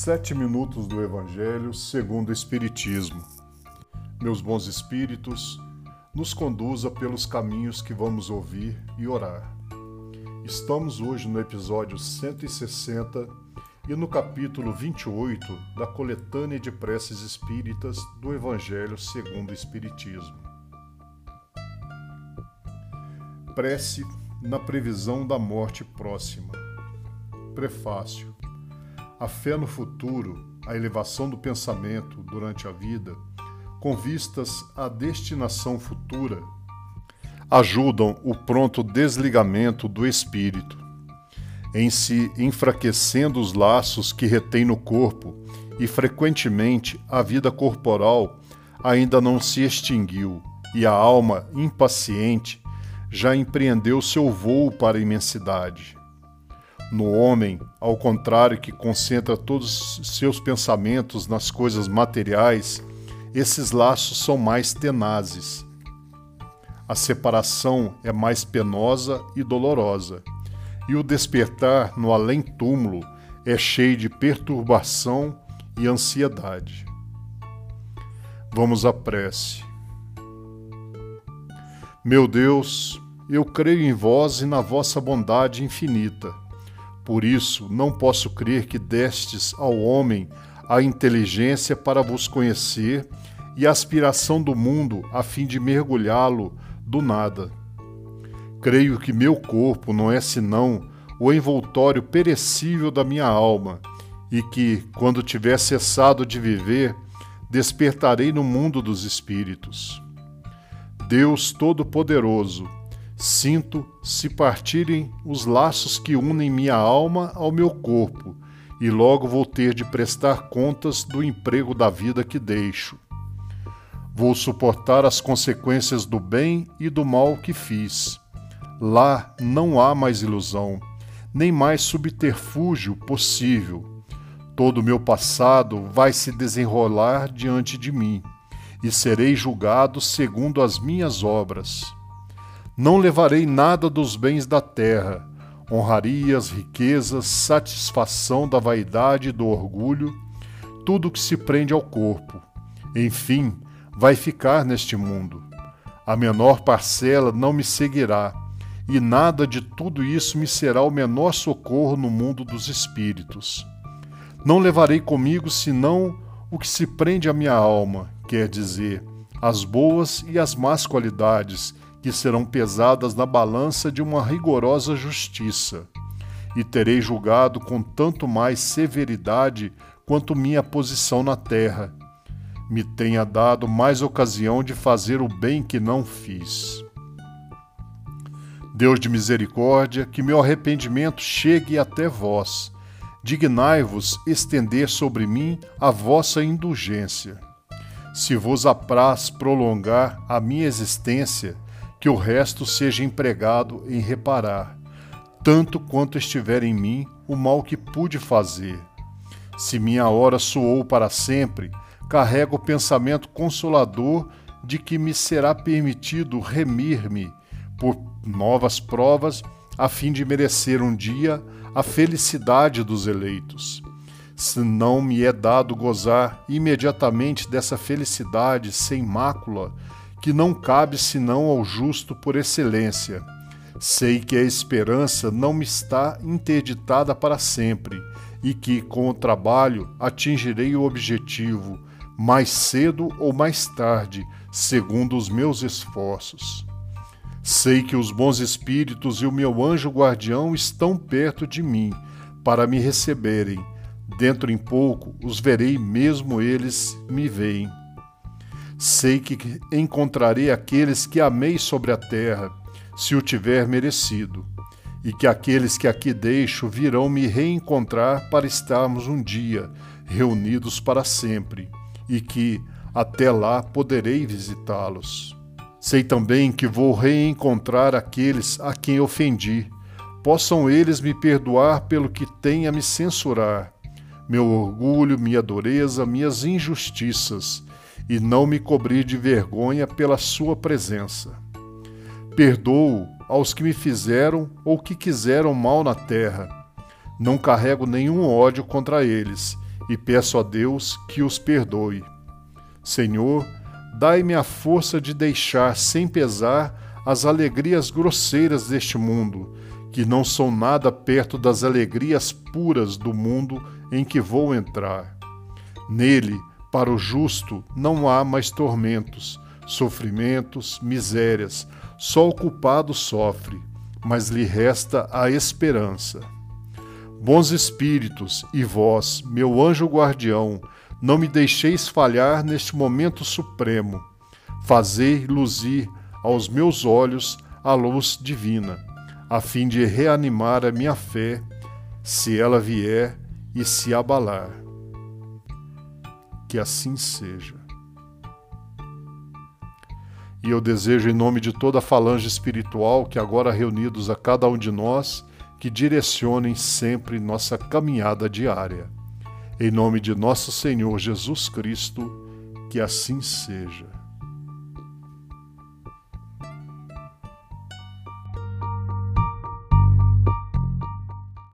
Sete minutos do Evangelho segundo o Espiritismo. Meus bons espíritos, nos conduza pelos caminhos que vamos ouvir e orar. Estamos hoje no episódio 160 e no capítulo 28 da coletânea de preces espíritas do Evangelho segundo o Espiritismo. Prece na previsão da morte próxima. Prefácio. A fé no futuro, a elevação do pensamento durante a vida, com vistas à destinação futura, ajudam o pronto desligamento do espírito, em se enfraquecendo os laços que retém no corpo e frequentemente a vida corporal ainda não se extinguiu e a alma impaciente já empreendeu seu voo para a imensidade. No homem, ao contrário, que concentra todos seus pensamentos nas coisas materiais, esses laços são mais tenazes. A separação é mais penosa e dolorosa, e o despertar no além-túmulo é cheio de perturbação e ansiedade. Vamos à prece. Meu Deus, eu creio em vós e na vossa bondade infinita por isso, não posso crer que destes ao homem a inteligência para vos conhecer e a aspiração do mundo a fim de mergulhá-lo do nada. Creio que meu corpo não é senão o envoltório perecível da minha alma e que, quando tiver cessado de viver, despertarei no mundo dos espíritos. Deus Todo-Poderoso, Sinto se partirem os laços que unem minha alma ao meu corpo, e logo vou ter de prestar contas do emprego da vida que deixo. Vou suportar as consequências do bem e do mal que fiz. Lá não há mais ilusão, nem mais subterfúgio possível. Todo o meu passado vai se desenrolar diante de mim, e serei julgado segundo as minhas obras. Não levarei nada dos bens da terra, honrarias, riquezas, satisfação da vaidade e do orgulho, tudo que se prende ao corpo. Enfim, vai ficar neste mundo. A menor parcela não me seguirá, e nada de tudo isso me será o menor socorro no mundo dos espíritos. Não levarei comigo senão o que se prende à minha alma, quer dizer, as boas e as más qualidades que serão pesadas na balança de uma rigorosa justiça, e terei julgado com tanto mais severidade quanto minha posição na terra me tenha dado mais ocasião de fazer o bem que não fiz. Deus de misericórdia, que meu arrependimento chegue até vós. Dignai-vos estender sobre mim a vossa indulgência. Se vos apraz prolongar a minha existência, que o resto seja empregado em reparar, tanto quanto estiver em mim o mal que pude fazer. Se minha hora soou para sempre, carrego o pensamento consolador de que me será permitido remir-me por novas provas, a fim de merecer um dia a felicidade dos eleitos. Se não me é dado gozar imediatamente dessa felicidade sem mácula, que não cabe senão ao justo por excelência. Sei que a esperança não me está interditada para sempre e que, com o trabalho, atingirei o objetivo, mais cedo ou mais tarde, segundo os meus esforços. Sei que os bons espíritos e o meu anjo guardião estão perto de mim para me receberem. Dentro em pouco os verei, mesmo eles me veem. Sei que encontrarei aqueles que amei sobre a terra, se o tiver merecido, e que aqueles que aqui deixo virão me reencontrar para estarmos um dia reunidos para sempre, e que, até lá, poderei visitá-los. Sei também que vou reencontrar aqueles a quem ofendi. Possam eles me perdoar pelo que têm a me censurar. Meu orgulho, minha dureza, minhas injustiças e não me cobrir de vergonha pela sua presença. Perdoo aos que me fizeram ou que quiseram mal na terra. Não carrego nenhum ódio contra eles, e peço a Deus que os perdoe. Senhor, dai-me a força de deixar sem pesar as alegrias grosseiras deste mundo, que não são nada perto das alegrias puras do mundo em que vou entrar. Nele, para o justo, não há mais tormentos, sofrimentos, misérias, só o culpado sofre, mas lhe resta a esperança. Bons espíritos, e vós, meu anjo guardião, não me deixeis falhar neste momento supremo. Fazei luzir aos meus olhos a luz divina, a fim de reanimar a minha fé, se ela vier e se abalar. Que assim seja. E eu desejo, em nome de toda a falange espiritual que agora reunidos a cada um de nós, que direcionem sempre nossa caminhada diária. Em nome de nosso Senhor Jesus Cristo, que assim seja.